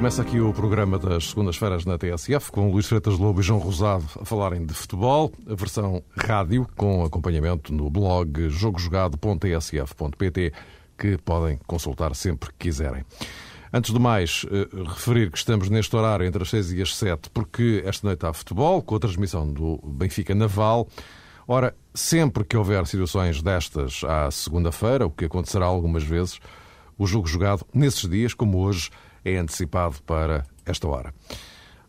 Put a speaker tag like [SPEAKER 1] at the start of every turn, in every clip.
[SPEAKER 1] Começa aqui o programa das segundas-feiras na TSF, com Luís Freitas Lobo e João Rosado a falarem de futebol, a versão rádio, com acompanhamento no blog jogojogado.tsf.pt, que podem consultar sempre que quiserem. Antes do mais, eh, referir que estamos neste horário entre as 6 e as 7, porque esta noite há futebol, com a transmissão do Benfica Naval. Ora, sempre que houver situações destas à segunda-feira, o que acontecerá algumas vezes, o jogo jogado nesses dias, como hoje, é antecipado para esta hora.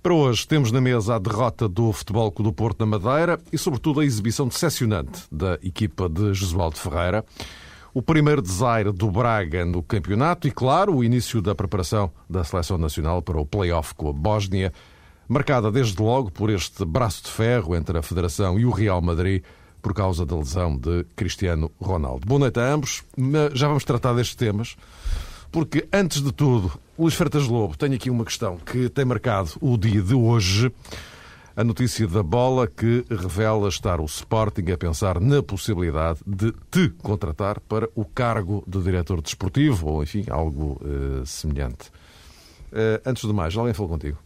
[SPEAKER 1] Para hoje temos na mesa a derrota do Futebol Clube do Porto na Madeira e, sobretudo, a exibição decepcionante da equipa de Jesualdo Ferreira, o primeiro desaire do Braga no campeonato e, claro, o início da preparação da Seleção Nacional para o play-off com a Bósnia, marcada desde logo por este braço de ferro entre a Federação e o Real Madrid por causa da lesão de Cristiano Ronaldo. Boa noite a ambos. Já vamos tratar destes temas. Porque, antes de tudo, Luís Fertas Lobo, tenho aqui uma questão que tem marcado o dia de hoje. A notícia da bola que revela estar o Sporting a pensar na possibilidade de te contratar para o cargo de diretor desportivo, ou enfim, algo uh, semelhante. Uh, antes de mais, alguém falou contigo?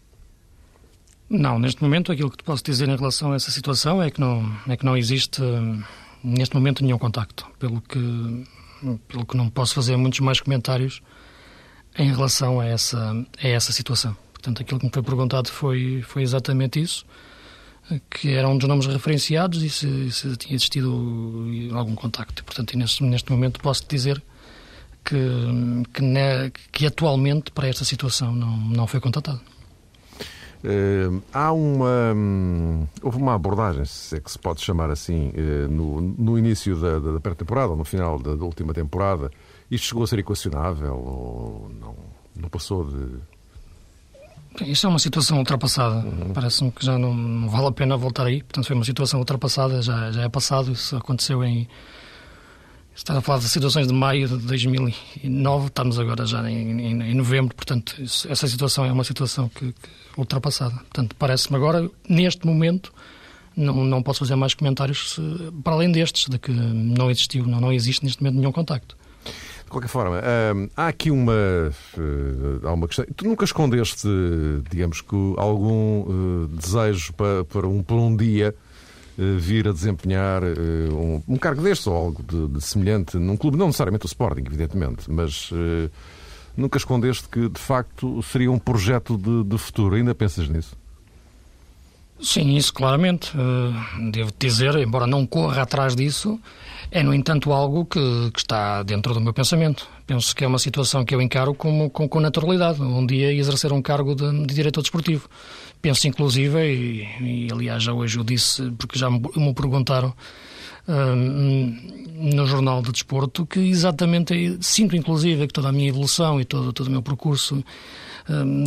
[SPEAKER 2] Não, neste momento aquilo que te posso dizer em relação a essa situação é que não, é que não existe neste momento nenhum contacto, pelo que, pelo que não posso fazer muitos mais comentários em relação a essa, a essa situação. Portanto, aquilo que me foi perguntado foi, foi exatamente isso, que era um dos nomes referenciados e se, se tinha existido algum contacto. Portanto, neste, neste momento posso dizer que, que, ne, que atualmente para esta situação não, não foi contatado.
[SPEAKER 1] Uh, há uma. Um, houve uma abordagem, se é que se pode chamar assim, uh, no, no início da, da pré-temporada, ou no final da, da, última temporada, isto chegou a ser equacionável ou não, não passou de.
[SPEAKER 2] Isto é uma situação ultrapassada. Uhum. Parece-me que já não, não, vale a pena voltar aí. Portanto, foi uma situação ultrapassada, já, já é passado. Isso aconteceu em. Está a falar de situações de maio de 2009, estamos agora já em, em, em novembro, portanto, isso, essa situação é uma situação que, que ultrapassada. Portanto, parece-me agora, neste momento, não, não posso fazer mais comentários se, para além destes, de que não existiu, não, não existe neste momento nenhum contacto.
[SPEAKER 1] De qualquer forma, hum, há aqui uma, uh, há uma questão. Tu nunca escondeste, digamos que, algum uh, desejo para, para, um, por um dia vir a desempenhar um, um, cargo deste ou algo de, de, semelhante num clube, não necessariamente o Sporting, evidentemente, mas nunca escondeste que, de facto, seria um projeto de, de futuro. Ainda pensas nisso?
[SPEAKER 2] Sim, isso claramente. devo dizer, embora não corra atrás disso, é, no entanto, algo que, que, está dentro do meu pensamento. Penso que é uma situação que eu encaro como, com, com naturalidade. Um dia exercer um cargo de, de diretor desportivo. Penso, inclusive, e, e, aliás já hoje eu disse, porque já me, me perguntaram hum, no Jornal de Desporto, que exatamente, sinto inclusive que toda a minha evolução e todo, todo o meu percurso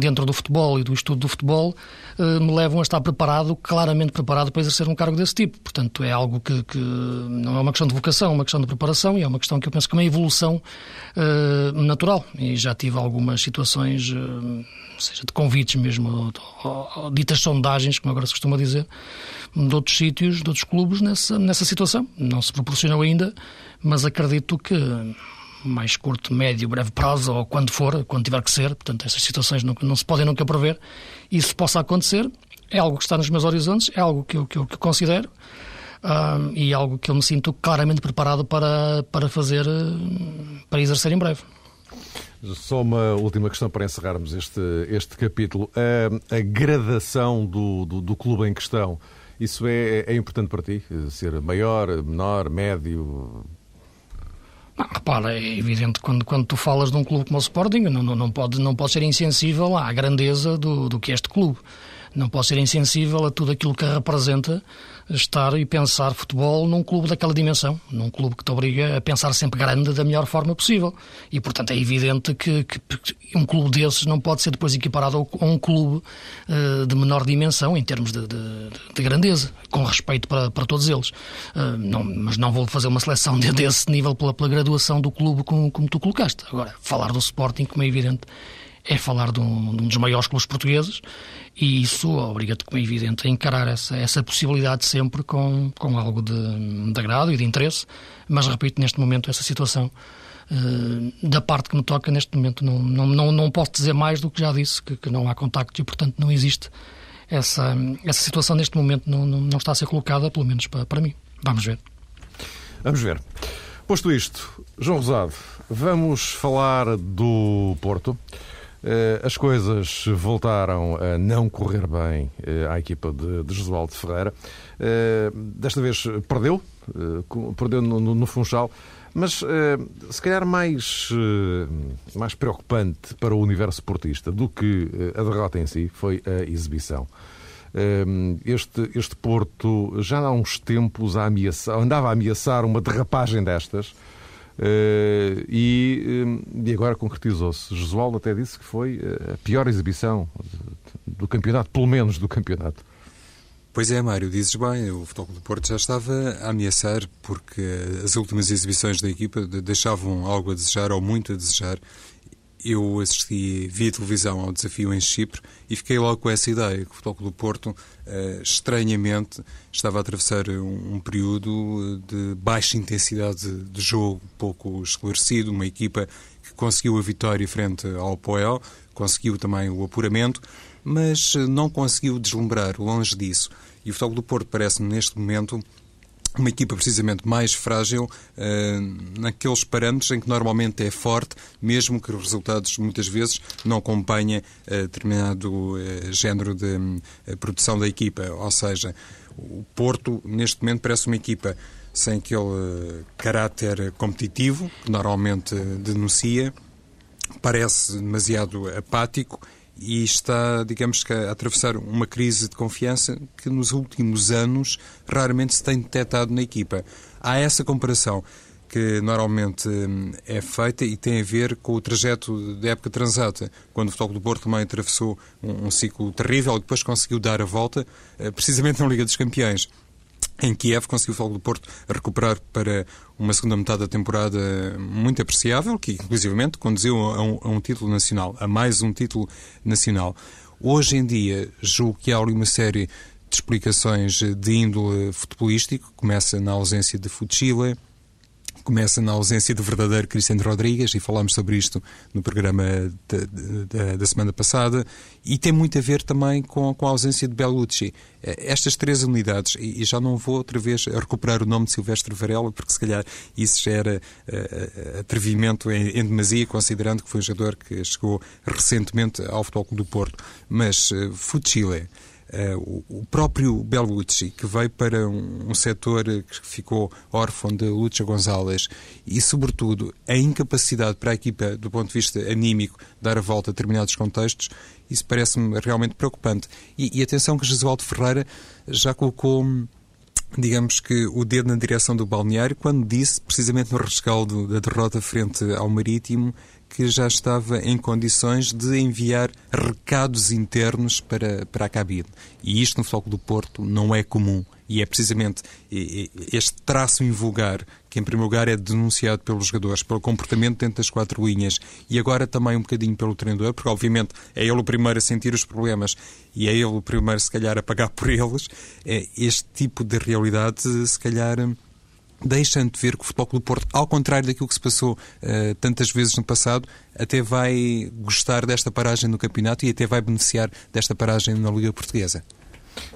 [SPEAKER 2] dentro do futebol e do estudo do futebol eh, me levam a estar preparado, claramente preparado para exercer um cargo desse tipo. Portanto, é algo que, que não é uma questão de vocação, é uma questão de preparação e é uma questão que eu penso que é uma evolução uh, natural. E já tive algumas situações, seja de convites mesmo, ou, ou, ditas sondagens, como agora se costuma dizer, de outros sítios, de outros clubes, nessa, nessa situação. Não se proporcionou ainda, mas acredito que mais curto, médio, breve prazo, ou quando for, quando tiver que ser. Portanto, essas situações não, não se podem nunca prever. Isso possa acontecer, é algo que está nos meus horizontes, é algo que eu, que eu, que eu considero um, e é algo que eu me sinto claramente preparado para, para fazer, para exercer em breve.
[SPEAKER 1] Só uma última questão para encerrarmos este, este capítulo. A, a gradação do, do, do, clube em questão, isso é, é importante para ti? Ser maior, menor, médio?
[SPEAKER 2] Repara, é evidente quando, quando tu falas de um clube como o Sporting, não, não, não, pode, não pode ser insensível à grandeza do, do que é este clube. Não pode ser insensível a tudo aquilo que representa estar e pensar futebol num clube daquela dimensão, num clube que te obriga a pensar sempre grande da melhor forma possível. E, portanto, é evidente que, que um clube desses não pode ser depois equiparado a um clube uh, de menor dimensão em termos de, de, de grandeza, com respeito para, para todos eles. Uh, não, mas não vou fazer uma seleção de, desse nível pela, pela graduação do clube como, como tu colocaste. Agora, falar do Sporting, como é evidente, é falar de um, de um, dos maiores clubes portugueses e isso obriga-te, como é evidente, a encarar essa, essa possibilidade sempre com, com algo de, de agrado e de interesse, mas repito, neste momento essa situação da parte que me toca neste momento. Não, não, não, não posso dizer mais do que já disse, que, que não há contacto e, portanto, não existe essa, essa situação neste momento, não, não, não está a ser colocada, pelo menos para, para mim. Vamos ver.
[SPEAKER 1] Vamos ver. Posto isto, João Rosado, vamos falar do Porto. Eh, as coisas voltaram a não correr bem eh, à equipa de, de Josualdo Ferreira. Eh, desta vez perdeu, perdeu no, no, no Funchal, mas se calhar mais, mais preocupante para o universo portista do que a derrota em si foi a exibição. Este, este Porto já há uns tempos a andava a ameaçar uma derrapagem destas. Uh, e, e, agora concretizou-se. Jesualdo até disse que foi eh, a pior exibição do campeonato, pelo menos do campeonato.
[SPEAKER 3] Pois é, Mário, dizes bem, o Futebol do Porto já estava a ameaçar porque as últimas exibições da equipa deixavam algo a desejar ou muito a desejar eu assisti via televisão ao desafio em Chipre e fiquei logo com essa ideia que o Futebol do Porto, uh, estranhamente, estava a atravessar um, período de baixa intensidade de jogo, pouco esclarecido, uma equipa que conseguiu a vitória frente ao Poel, conseguiu também o apuramento, mas eh, não conseguiu deslumbrar, longe disso. E o Futebol do Porto parece-me, neste momento, uma equipa precisamente mais frágil uh, naqueles parâmetros em que normalmente é forte, mesmo que os resultados muitas vezes não acompanhem uh, determinado uh, género de produção da equipa. Ou seja, o Porto neste momento parece uma equipa sem aquele caráter competitivo que normalmente denuncia, parece demasiado apático e está, digamos que, a atravessar uma crise de confiança que nos últimos anos raramente se tem detectado na equipa. Há essa comparação que normalmente hum, é feita e tem a ver com o trajeto da época transata, quando o Futebol do Porto também atravessou um, um ciclo terrível e depois conseguiu dar a volta, eh, precisamente na Liga dos Campeões em Kiev conseguiu o Futebol do Porto recuperar para uma segunda metade da temporada muito apreciável, que inclusivamente conduziu a um, a um, título nacional, a mais um título nacional. Hoje em dia, julgo que há ali uma série de explicações de índole futebolístico, começa na ausência de Fuchile, começa na ausência do verdadeiro Cristiano Rodrigues, e falámos sobre isto no programa da, da, semana passada, e tem muito a ver também com, com a ausência de Bellucci. Eh, estas três unidades, e, já não vou outra vez recuperar o nome de Silvestre Varela, porque se calhar isso já era uh, atrevimento em, em, demasia, considerando que foi um jogador que chegou recentemente ao Futebol Clube do Porto. Mas uh, Fuchile Uh, o próprio Bellucci, que veio para um, um setor que ficou órfão de Lúcia Gonzalez, e, sobretudo, a incapacidade para a equipa, do ponto de vista anímico, dar a volta a determinados contextos, isso parece-me realmente preocupante. E, e atenção que Jesualdo Ferreira já colocou digamos que o dedo na direção do balneário quando disse, precisamente no rescaldo da derrota frente ao Marítimo, que já estava em condições de enviar recados internos para, para a cabine. E isto no Futebol do Porto não é comum. E é precisamente este traço invulgar que, em primeiro lugar, é denunciado pelos jogadores, pelo comportamento dentro das quatro linhas e agora também um bocadinho pelo treinador, porque, obviamente, é ele o primeiro a sentir os problemas e é ele o primeiro, se calhar, a pagar por eles. É este tipo de realidade, se calhar deixando de ver que o Futebol Clube Porto, ao contrário daquilo que se passou uh, tantas vezes no passado, até vai gostar desta paragem no campeonato e até vai beneficiar desta paragem na Liga Portuguesa.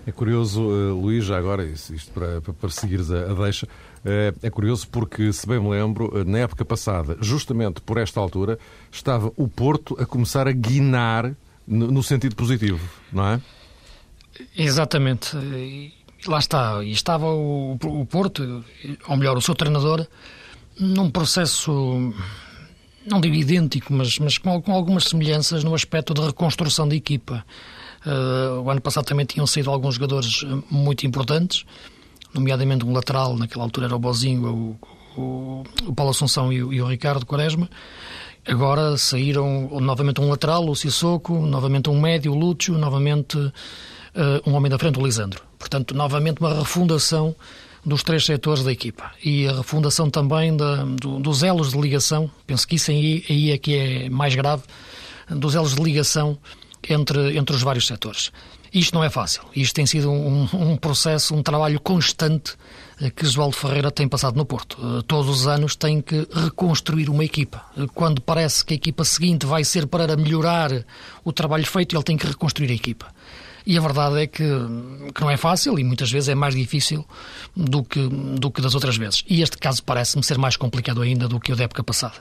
[SPEAKER 1] É curioso, uh, Luís, já agora, isto para, para seguires a, a deixa, uh, é curioso porque, se bem me lembro, na época passada, justamente por esta altura, estava o Porto a começar a guinar no, no sentido positivo, não é?
[SPEAKER 2] Exatamente lá está, e estava o, o Porto, ou melhor, o seu treinador, num processo, não digo idêntico, mas, mas com, com algumas semelhanças no aspecto de reconstrução da equipa. Uh, o ano passado também tinham saído alguns jogadores muito importantes, nomeadamente um lateral, naquela altura era o Bozinho, o, o, o Paulo Assunção e o, e o Ricardo Quaresma. Agora saíram novamente um lateral, o Sissoko, novamente um médio, o Lúcio, novamente uh, um homem da frente, o Lisandro. Portanto, novamente uma refundação dos três setores da equipa e a refundação também da, do, dos elos de ligação, penso que isso aí, aí é que é mais grave, dos elos de ligação entre, entre os vários setores. Isto não é fácil. Isto tem sido um, um processo, um trabalho constante eh, que Josualdo Ferreira tem passado no Porto. Eh, todos os anos tem que reconstruir uma equipa. Quando parece que a equipa seguinte vai ser para melhorar o trabalho feito, ele tem que reconstruir a equipa. E a verdade é que, que não é fácil e muitas vezes é mais difícil do que, do que das outras vezes. E este caso parece-me ser mais complicado ainda do que o da época passada.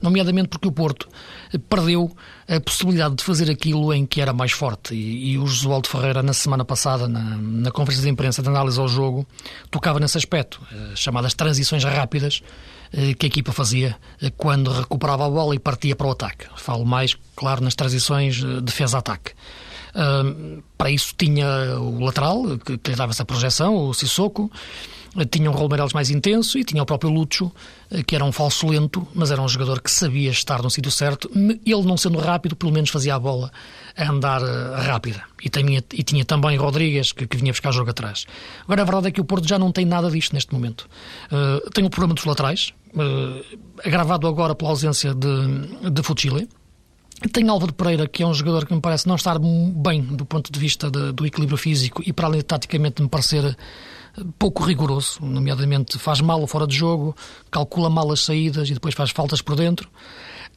[SPEAKER 2] Nomeadamente porque o Porto perdeu a possibilidade de fazer aquilo em que era mais forte. E, e o Josualdo Ferreira, na semana passada, na, na conferência de imprensa de análise ao jogo, tocava nesse aspecto, eh, chamadas transições rápidas, eh, que a equipa fazia eh, quando recuperava a bola e partia para o ataque. Falo mais, claro, nas transições defesa-ataque para isso tinha o lateral, que, que lhe dava essa projeção, o Sissoko, tinha um Meireles mais intenso e tinha o próprio Lucho, eh, que era um falso lento, mas era um jogador que sabia estar no sítio certo. Ele, não sendo rápido, pelo menos fazia a bola andar eh, rápida. E tinha, e tinha também Rodrigues, que, que vinha buscar jogo atrás. Agora, a verdade é que o Porto já não tem nada disto neste momento. Uh, tem o problema dos laterais, uh, agravado agora pela ausência de, de. Tem Álvaro Pereira, que é um jogador que me parece não estar bem do ponto de vista de, do equilíbrio físico e, para além de taticamente me parecer eh, pouco rigoroso, nomeadamente faz mal fora de jogo, calcula mal as saídas e depois faz faltas por dentro.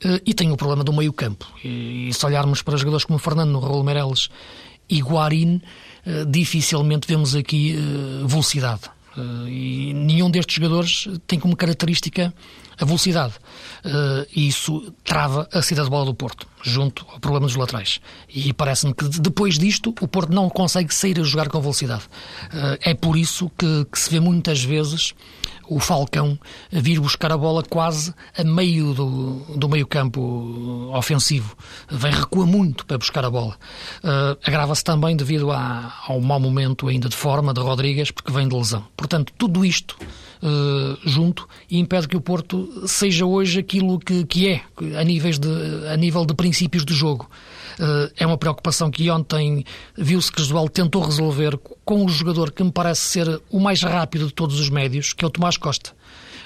[SPEAKER 2] Eh, e tem o problema do meio-campo. E, se olharmos para jogadores como Fernando Raul Meireles e Guarin, eh, dificilmente vemos aqui velocidade. E nenhum destes jogadores tem como característica a velocidade. Uh, e isso trava a saída de bola do Porto, junto ao problema dos laterais. E parece-me que depois disto o Porto não consegue sair a jogar com velocidade. Uh, é por isso que, que se vê muitas vezes o Falcão vir buscar a bola quase a meio do, do meio campo ofensivo. Vem, recua muito para buscar a bola. Uh, Agrava-se também devido ao mau momento ainda de forma de Rodrigues, porque vem de lesão. Portanto, tudo isto uh, junto e impede que o Porto seja hoje aquilo que, que é, a, níveis de, a nível de princípios de jogo. Uh, é uma preocupação que ontem viu-se que Josualdo tentou resolver com o jogador que me parece ser o mais rápido de todos os médios, que é o Tomás Costa.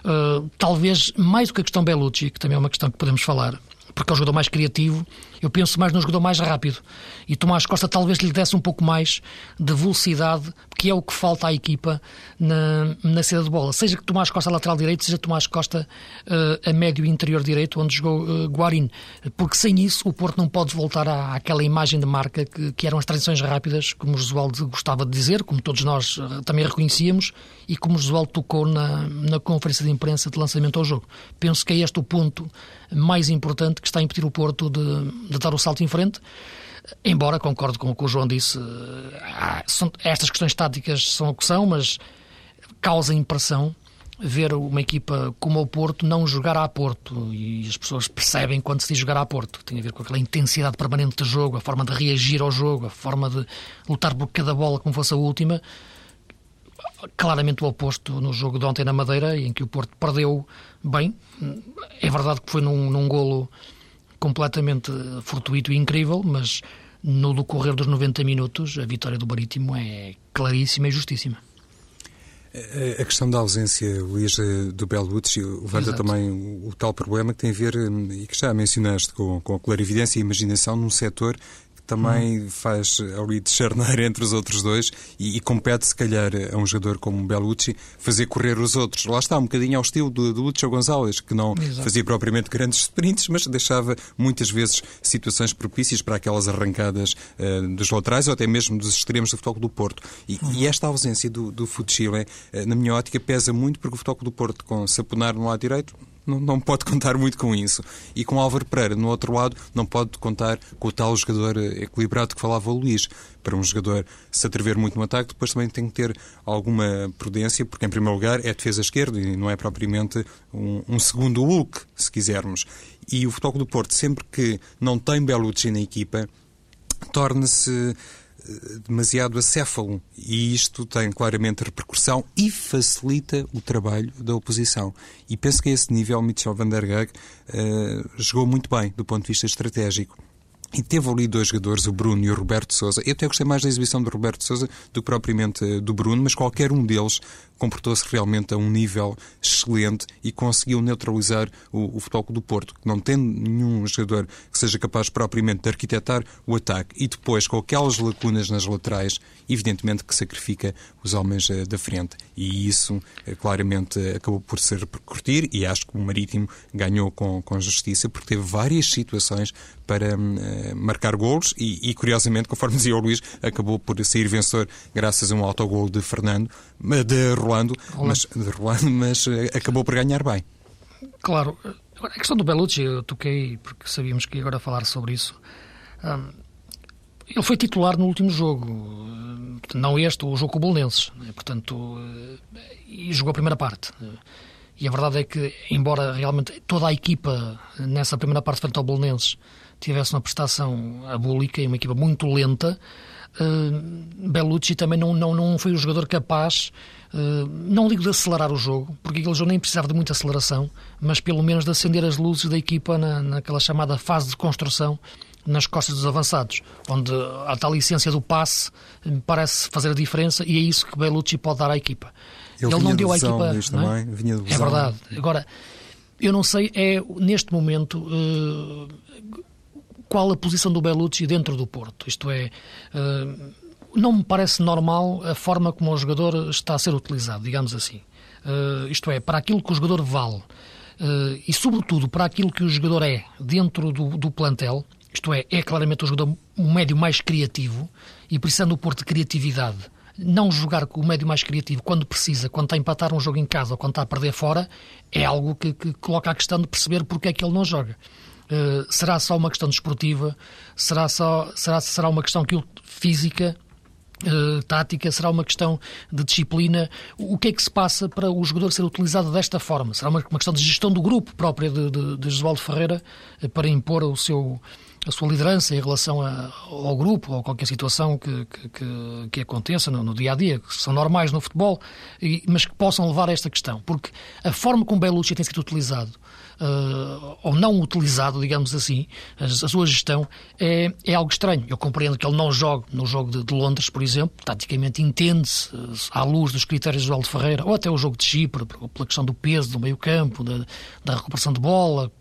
[SPEAKER 2] Uh, talvez mais do que a questão Bellucci, que também é uma questão que podemos falar, porque é o jogador mais criativo, eu penso mais no jogador mais rápido. E Tomás Costa talvez lhe desse um pouco mais de velocidade, que é o que falta à equipa na, na saída de bola. Seja que Tomás Costa lateral direito, seja Tomás Costa uh, a médio interior direito, onde jogou uh. Porque sem isso o Porto não pode voltar à, àquela imagem de marca que, que eram as transições rápidas, como o Josualdo gostava de dizer, como todos nós uh, também reconhecíamos, e como o Josualdo tocou na, na conferência de imprensa de lançamento ao jogo. Penso que é este o ponto mais importante que está a impedir o Porto de, de dar o salto em frente. Embora concordo com o que o João disse, ah, são, estas questões táticas são o que são, mas causa impressão ver uma equipa como o Porto não jogar a Porto e as pessoas percebem quando se diz jogar a Porto. Tem a ver com aquela intensidade permanente de jogo, a forma de reagir ao jogo, a forma de lutar por cada bola como fosse a última. Claramente o oposto no jogo de ontem na Madeira, em que o Porto perdeu bem. É verdade que foi num, num golo completamente fortuito e incrível, mas no decorrer dos 90 minutos a vitória do Marítimo é claríssima e justíssima.
[SPEAKER 3] A questão da ausência, Luís, do Belwoods levanta Exato. também o, o, tal problema que tem a ver, hum, e que já mencionaste, com, com a clarividência e a imaginação num setor também hum. faz ali de charneira entre os outros dois e, e, compete, se calhar, a um jogador como Bellucci fazer correr os outros. Lá está, um bocadinho ao estilo do, do Lúcio Gonzalez, que não Exato. fazia propriamente grandes sprints, mas deixava muitas vezes situações propícias para aquelas arrancadas uh, dos laterais ou até mesmo dos extremos do Futebol do Porto. E, uhum. e, esta ausência do, do Fuchile, uh, na minha ótica, pesa muito porque o Futebol do Porto, com Saponar no lado direito, não, não pode contar muito com isso. E com Álvaro Pereira, no outro lado, não pode contar com o tal jogador equilibrado que falava o Luís. Para um jogador se atrever muito no ataque, depois também tem que ter alguma prudência, porque, em primeiro lugar, é defesa esquerda e não é propriamente um, um segundo look, se quisermos. E o Futebol do Porto, sempre que não tem Belucci na equipa, torna-se demasiado acéfalo e isto tem claramente repercussão e facilita o trabalho da oposição. E penso que a esse nível Michel van der Gaag uh, jogou muito bem do ponto de vista estratégico. E teve ali dois jogadores, o Bruno e o Roberto Souza. Eu até gostei mais da exibição do Roberto Souza do que propriamente eh, do Bruno, mas qualquer um deles comportou-se realmente a um nível excelente e conseguiu neutralizar o, o Futebol do Porto, que não tem nenhum jogador que seja capaz propriamente de arquitetar o ataque e depois, com aquelas lacunas nas laterais, evidentemente que sacrifica os homens uh, da frente. E isso uh, claramente acabou por se repercutir e acho que o Marítimo ganhou com, com justiça porque teve várias situações para marcar golos e, e, curiosamente, conforme dizia o Luís, acabou por sair vencedor graças a um autogol de Fernando, de Rolando. Mas, de Rolando, mas acabou por ganhar bem.
[SPEAKER 2] Claro. A questão do Belucci, eu toquei porque sabíamos que ia agora falar sobre isso. Ele foi titular no último jogo, não este, o jogo com o Bolonenses, né? portanto, eh, e jogou a primeira parte. E a verdade é que, embora realmente toda a equipa nessa primeira parte frente ao Bolonenses tivesse uma prestação abúlica e uma equipa muito lenta, uh, Bellucci também não, não, não foi o jogador capaz, uh, não digo de acelerar o jogo, porque aquele jogo nem precisava de muita aceleração, mas pelo menos de acender as luzes da equipa na, naquela chamada fase de construção nas costas dos avançados, onde a tal licença do passe parece fazer a diferença e é isso que Bellucci pode dar à equipa.
[SPEAKER 3] Ele, Ele não deu à equipa. Não é? Vinha
[SPEAKER 2] é verdade. Agora, eu não sei, é neste momento. Uh, qual a posição do Bellucci dentro do Porto? Isto é, uh, não me parece normal a forma como o jogador está a ser utilizado, digamos assim. Uh, isto é, para aquilo que o jogador vale e, sobretudo, para aquilo que o jogador é dentro do, do plantel, isto é, é claramente o jogador um médio mais criativo e precisando do Porto de criatividade. Não jogar com o médio mais criativo quando precisa, quando está a empatar um jogo em casa ou quando está a perder fora, é algo que, que coloca a questão de perceber porque é que ele não joga. Uh, será só uma questão desportiva? Será, só, será, será uma questão que, física? Uh, tática, será uma questão de disciplina. O que é que se passa para o jogador ser utilizado desta forma? Será uma, uma questão de gestão do grupo própria de, de, de Josualdo Ferreira uh, para impor o seu, a sua liderança em relação a, ao grupo ou qualquer situação que, que, que aconteça no, no, dia a dia, que são normais no futebol, e, mas que possam levar a esta questão. Porque a forma como Belucci tem sido utilizado uh, ou não utilizado, digamos assim, a, a sua gestão, é, é, algo estranho. Eu compreendo que ele não jogue no jogo de, de Londres, por exemplo, taticamente entende-se uh, à luz dos critérios do Aldo Ferreira, ou até o jogo de Chipre, pela questão do peso do meio-campo, da, da recuperação de bola,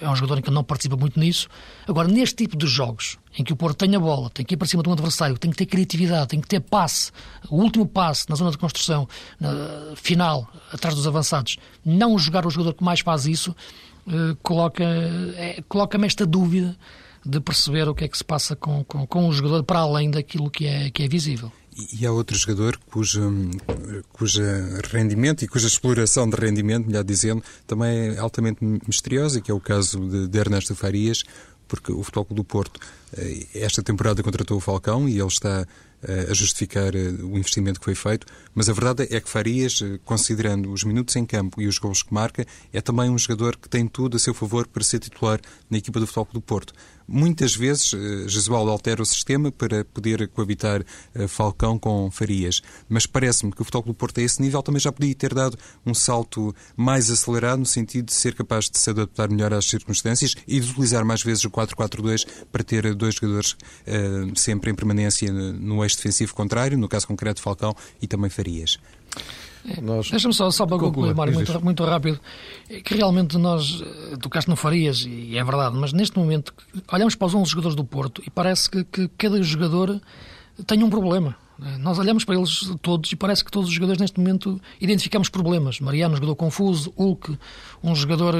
[SPEAKER 2] é um jogador em que não participa muito nisso. Agora, neste tipo de jogos, em que o Porto tem a bola, tem que ir para cima de um adversário, tem que ter criatividade, tem que ter passe, o último passe na zona de construção, na, final, atrás dos avançados, não jogar o jogador que mais faz isso, eh, coloca, é, coloca-me esta dúvida de perceber o que é que se passa com, com, com o jogador para além daquilo que é, que é visível.
[SPEAKER 3] E há outro jogador cujo, cujo rendimento e cuja exploração de rendimento, melhor dizendo, também é altamente misteriosa, que é o caso de, de Ernesto Farias, porque o Futebol do Porto eh, esta temporada contratou o Falcão e ele está a justificar eh, o investimento que foi feito, mas a verdade é que Farias, considerando os minutos em campo e os gols que marca, é também um jogador que tem tudo a seu favor para ser titular na equipa do Futebol do Porto. Muitas vezes, Jesualdo altera o sistema para poder coabitar Falcão com Farias, mas parece-me que o Futebol do Porto a esse nível também já podia ter dado um salto mais acelerado no sentido de ser capaz de se adaptar melhor às circunstâncias e de utilizar mais vezes o 4-4-2 para ter dois jogadores sempre em permanência no eixo defensivo contrário, no caso concreto Falcão e também Farias.
[SPEAKER 2] É, nós... Deixa-me só, só para concluir, Mário, muito, muito rápido, é que realmente nós, eh, tocaste no Farias, e é verdade, mas neste momento olhamos para os 11 jogadores do Porto e parece que, que cada jogador tem um problema. É, nós olhamos para eles todos e parece que todos os jogadores neste momento identificamos problemas. Mariano, um jogador confuso, Hulk, um jogador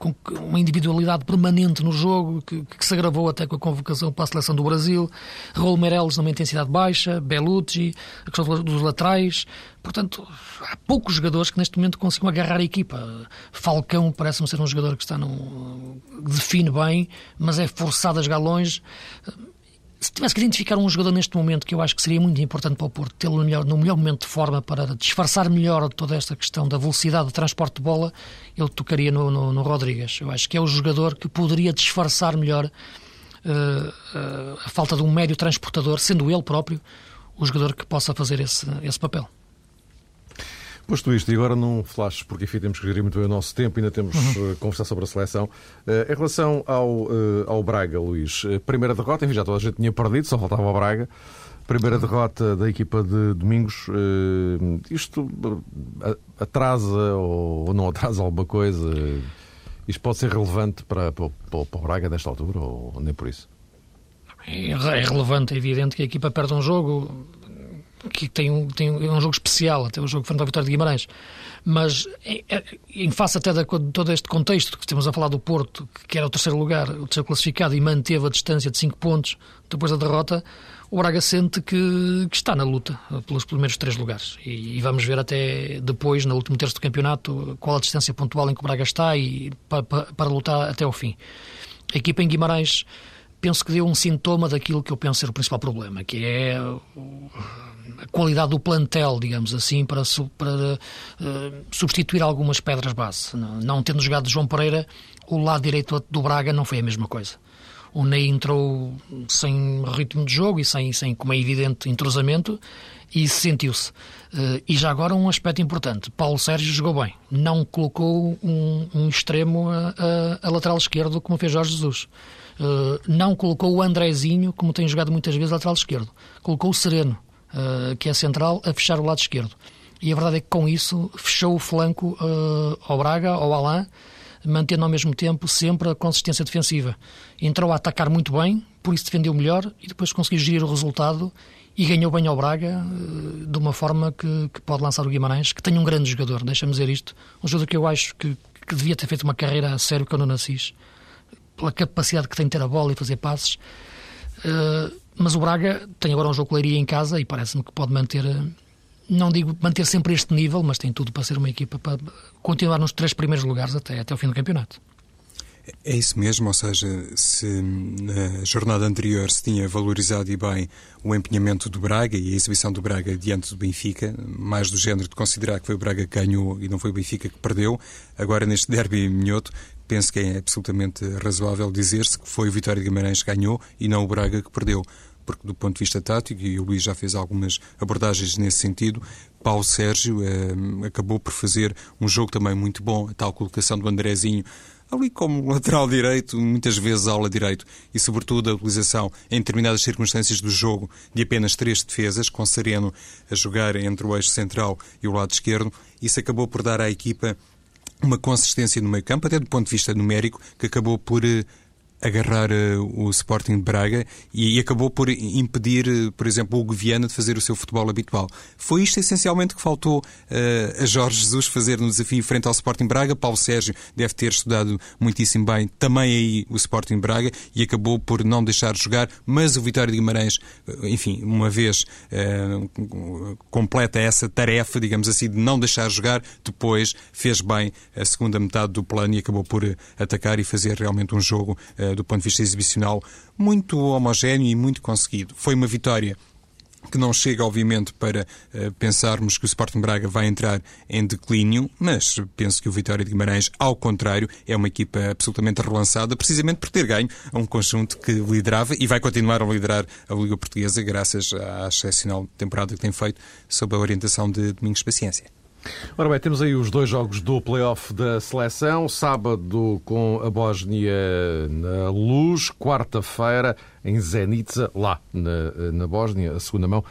[SPEAKER 2] com uma individualidade permanente no jogo, que, que, se agravou até com a convocação para a seleção do Brasil, Raul Meireles numa intensidade baixa, Bellucci, a questão dos laterais. Portanto, há poucos jogadores que neste momento consigam agarrar a equipa. Falcão parece-me ser um jogador que está no define bem, mas é forçado a jogar longe se tivesse que identificar um jogador neste momento que eu acho que seria muito importante para o Porto, tê-lo no melhor, no melhor momento de forma para disfarçar melhor toda esta questão da velocidade de transporte de bola, eu tocaria no, no, no Rodrigues. Eu acho que é o jogador que poderia disfarçar melhor uh, uh, a falta de um médio transportador, sendo ele próprio o jogador que possa fazer esse, esse papel.
[SPEAKER 1] Posto isto, e agora num flash, porque enfim temos que gerir muito bem o nosso tempo, ainda temos uhum. uh, conversar sobre a seleção. Uh, em relação ao, uh, ao Braga, Luís, primeira derrota, enfim, já toda a gente tinha perdido, só faltava o Braga. Primeira derrota da equipa de Domingos. isto atrasa ou não atrasa alguma coisa? Isto pode ser relevante para, para, para o Braga nesta altura ou nem por isso?
[SPEAKER 2] É, é relevante, é evidente que a equipa perde um jogo que tem um, tem um, é um jogo especial, até o jogo frente à Vitória de Guimarães. Mas em, em face até de todo este contexto que temos a falar do Porto, que era o terceiro lugar, o terceiro classificado e manteve a distância de 5 pontos depois da derrota, o Braga sente que, que, está na luta pelos primeiros três lugares. E, e, vamos ver até depois, no último terço do campeonato, qual a distância pontual em que o Braga está e para, para, para lutar até ao fim. A equipa em Guimarães penso que deu um sintoma daquilo que eu penso ser o principal problema, que é a qualidade do plantel, digamos assim, para, para uh, substituir algumas pedras base. Não, não, tendo jogado João Pereira, o lado direito do Braga não foi a mesma coisa. O Ney entrou sem ritmo de jogo e sem, sem como é evidente, entrosamento e sentiu-se. Uh, e já agora um aspecto importante: Paulo Sérgio jogou bem, não colocou um, um extremo a, a, a, lateral esquerdo como fez Jorge Jesus. Uh, não colocou o Andrezinho, como tem jogado muitas vezes, lateral esquerdo. Colocou o Sereno, uh, que é central, a fechar o lado esquerdo. E a verdade é que com isso fechou o flanco uh, ao Braga, ao Alain, mantendo ao mesmo tempo sempre a consistência defensiva. Entrou a atacar muito bem, por isso defendeu melhor e depois conseguiu gerir o resultado e ganhou bem ao Braga de uma forma que, que, pode lançar o Guimarães, que tem um grande jogador, deixa-me dizer isto. Um jogador que eu acho que, que devia ter feito uma carreira a sério quando nasci, pela capacidade que tem de ter a bola e fazer passes. Uh, mas o Braga tem agora um jogo com Leiria em casa e parece-me que pode manter, eh, não digo manter sempre este nível, mas tem tudo para ser uma equipa para continuar nos três primeiros lugares até, até o fim do campeonato.
[SPEAKER 3] É isso mesmo, ou seja, se na jornada anterior se tinha valorizado e bem o empenhamento do Braga e a exibição do Braga diante do Benfica, mais do género de considerar que foi o Braga que ganhou e não foi o Benfica que perdeu, agora neste derby minhoto, penso que é absolutamente razoável dizer-se que foi o Vitória de Guimarães que ganhou e não o Braga que perdeu. Porque do ponto de vista tático, e o Luís já fez algumas abordagens nesse sentido, Paulo Sérgio eh, acabou por fazer um jogo também muito bom, a tal colocação do Andrezinho ali como lateral direito, muitas vezes aula direito, e sobretudo a utilização em determinadas circunstâncias do jogo de apenas três defesas, com Sereno a jogar entre o eixo central e o lado esquerdo, isso acabou por dar à equipa uma consistência no meio campo, até do ponto de vista numérico, que acabou por eh, agarrar uh, o Sporting de Braga e, e, acabou por impedir, uh, por exemplo, o Guiana de fazer o seu futebol habitual. Foi isto essencialmente que faltou uh, a Jorge Jesus fazer no desafio frente ao Sporting Braga. Paulo Sérgio deve ter estudado muitíssimo bem também aí o Sporting Braga e acabou por não deixar jogar, mas o Vitória de Guimarães, enfim, uma vez completa essa tarefa, digamos assim, de não deixar jogar, depois fez bem a segunda metade do plano e acabou por atacar e fazer realmente um jogo eh, do ponto de vista exibicional, muito homogéneo e muito conseguido. Foi uma vitória que não chega, obviamente, para uh, pensarmos que o Sporting Braga vai entrar em declínio, mas penso que o Vitória de Guimarães, ao contrário, é uma equipa absolutamente relançada, precisamente por ter ganho a um conjunto que liderava e vai continuar a liderar a Liga Portuguesa, graças à excepcional temporada que tem feito, sob a orientação de Domingos Paciência.
[SPEAKER 1] Ora bem, temos aí os dois jogos do play-off da seleção. Sábado com a Bósnia na luz, quarta-feira em Zenica, lá na, na Bósnia, a segunda mão.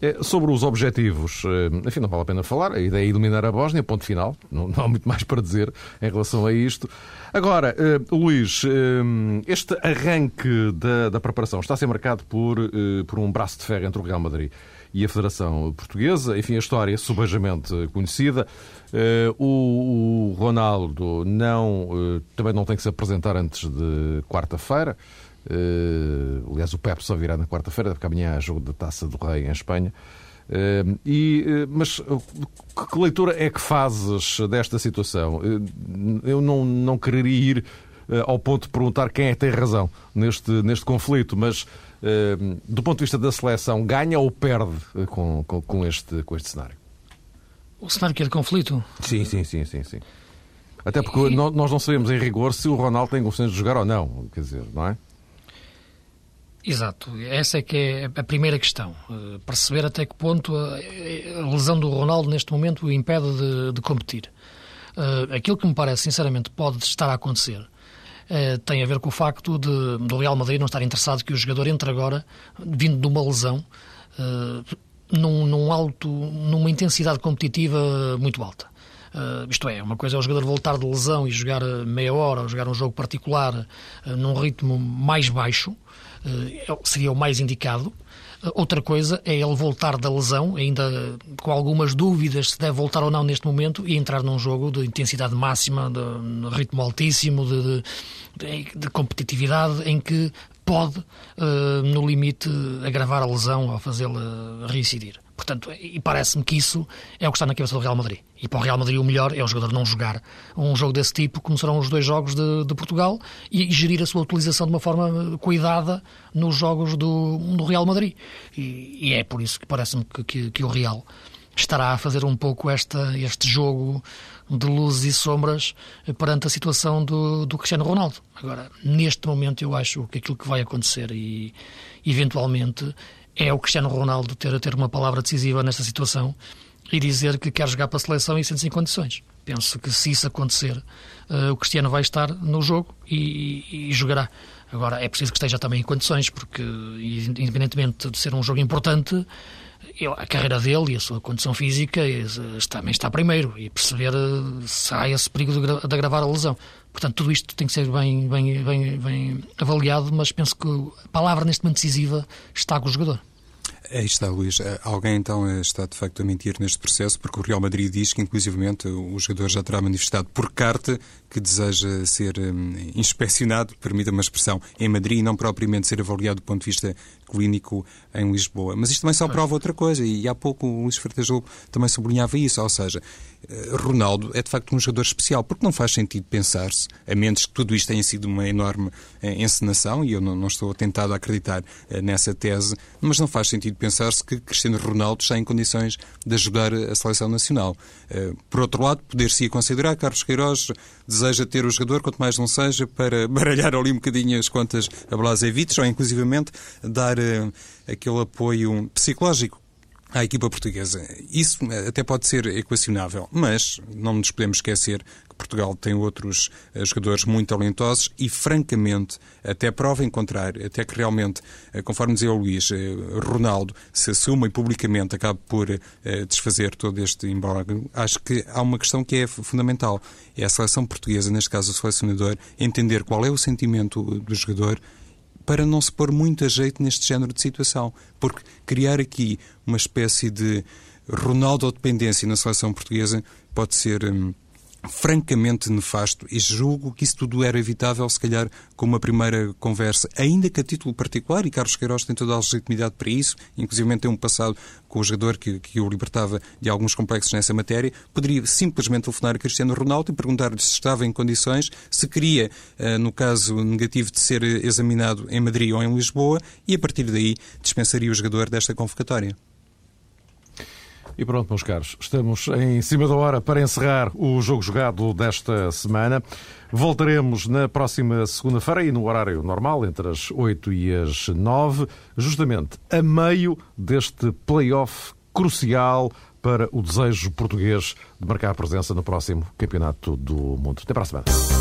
[SPEAKER 1] É, sobre os objetivos, eh, enfim, não vale a pena falar. A ideia é eliminar a Bósnia, ponto final. Não, não há muito mais para dizer em relação a isto. Agora, eh, Luís, eh, este arranque da, da preparação está a ser marcado por, por um braço de ferro entre o Real Madrid e a Federação Portuguesa. Enfim, a história é subejamente conhecida. Uh, o, Ronaldo não, uh, também não tem que se apresentar antes de quarta-feira. Uh, aliás, o Pep só virá na quarta-feira, porque amanhã há jogo da Taça do Rei em Espanha. Uh, e, mas que leitura é que fazes desta situação? eu não, não quereria ir ao ponto de perguntar quem é que tem razão neste, neste conflito, mas do ponto de vista da seleção, ganha ou perde eh, com, com, com, este, com este cenário?
[SPEAKER 2] O cenário que é de conflito?
[SPEAKER 1] Sim, sim, sim, sim. sim. Até porque e... nós não sabemos em rigor se o Ronaldo tem condições de jogar ou não, quer dizer, não é?
[SPEAKER 2] Exato. Essa é que é a primeira questão. Uh, perceber até que ponto a, a, lesão do Ronaldo neste momento o impede de, de competir. Uh, aquilo que me parece, sinceramente, pode estar a acontecer uh, tem a ver com o facto de, do Real Madrid não estar interessado que o jogador entre agora, vindo de uma lesão, num, num alto, numa intensidade competitiva muito alta. Uh, isto é, uma coisa é o jogador voltar de lesão e jogar meia hora ou jogar um jogo particular uh, num ritmo mais baixo, uh, seria o mais indicado. Outra coisa é ele voltar da lesão, ainda com algumas dúvidas se deve voltar ou não neste momento, e entrar num jogo de intensidade máxima, de, ritmo altíssimo, de, de, de competitividade, em que pode, uh, no limite, agravar a lesão ou fazê-la reincidir. Portanto, e parece-me que isso é o que está na cabeça do Real Madrid. E para o Real Madrid o melhor é o jogador não jogar um jogo desse tipo, como serão os dois jogos de, de Portugal, e, gerir a sua utilização de uma forma cuidada nos jogos do, do Real Madrid. E, e é por isso que parece-me que, que, que, o Real estará a fazer um pouco esta, este jogo de luzes e sombras perante a situação do, do Cristiano Ronaldo. Agora, neste momento, eu acho que aquilo que vai acontecer e, eventualmente, é o Cristiano Ronaldo ter ter uma palavra decisiva nesta situação e dizer que quer jogar para a seleção e sente-se em condições. Penso que se isso acontecer, uh, o Cristiano vai estar no jogo e, e, e, jogará. Agora, é preciso que esteja também em condições, porque, independentemente de ser um jogo importante, a carreira dele e a sua condição física também está primeiro e perceber eh, se há esse perigo de, de agravar a lesão. Portanto, tudo isto tem que ser bem, bem, bem, bem avaliado, mas penso que a palavra neste momento decisiva está com o jogador.
[SPEAKER 3] Aí está, Luís. Alguém então está de facto a mentir neste processo, porque o Real Madrid diz que, inclusivamente, o jogador já terá manifestado por carta que deseja ser um, inspecionado, permita uma expressão, em Madrid e não propriamente ser avaliado do ponto de vista clínico em Lisboa. Mas isto também só prova outra coisa, e há pouco o Luís Freitas também sublinhava isso, ou seja, Ronaldo é de facto um jogador especial, porque não faz sentido pensar-se, a menos que tudo isto tenha sido uma enorme eh, encenação, e eu não, não estou tentado a acreditar eh, nessa tese, mas não faz sentido pensar-se que Cristiano Ronaldo está em condições de ajudar a seleção nacional. Por outro lado, poder-se considerar que Carlos Queiroz deseja ter o jogador, quanto mais não seja, para baralhar ali um bocadinho as contas a Blasevic, ou inclusivamente dar aquele apoio psicológico à equipa portuguesa. Isso até pode ser equacionável, mas não nos podemos esquecer que Portugal tem outros eh, jogadores muito talentosos e, francamente, até prova em contrário, até que realmente, eh, conforme dizia o Luís, eh, Ronaldo se assuma e publicamente acabe por desfazer todo este embargo, acho que há uma questão que é fundamental. É a seleção portuguesa, neste caso o selecionador, entender qual é o sentimento do jogador para não se pôr muito a jeito neste género de situação. Porque criar aqui uma espécie de Ronaldo dependência na seleção portuguesa pode ser. Hum, francamente nefasto e julgo que isso tudo era evitável, se calhar, com uma primeira conversa, ainda que a título particular, e Carlos Queiroz tem toda a legitimidade para isso, inclusive tem um passado com o jogador que, que o libertava de alguns complexos nessa matéria, poderia simplesmente telefonar a Cristiano Ronaldo e perguntar-lhe se estava em condições, se queria, eh, no caso negativo de ser examinado em Madrid ou em Lisboa, e a partir daí dispensaria o jogador desta convocatória.
[SPEAKER 1] E pronto, meus caros, estamos em cima da hora para encerrar o jogo jogado desta semana. Voltaremos na próxima segunda-feira e no horário normal, entre as 8 e as 9, justamente a meio deste play-off crucial para o desejo português de marcar presença no próximo Campeonato do Mundo. Até para a semana.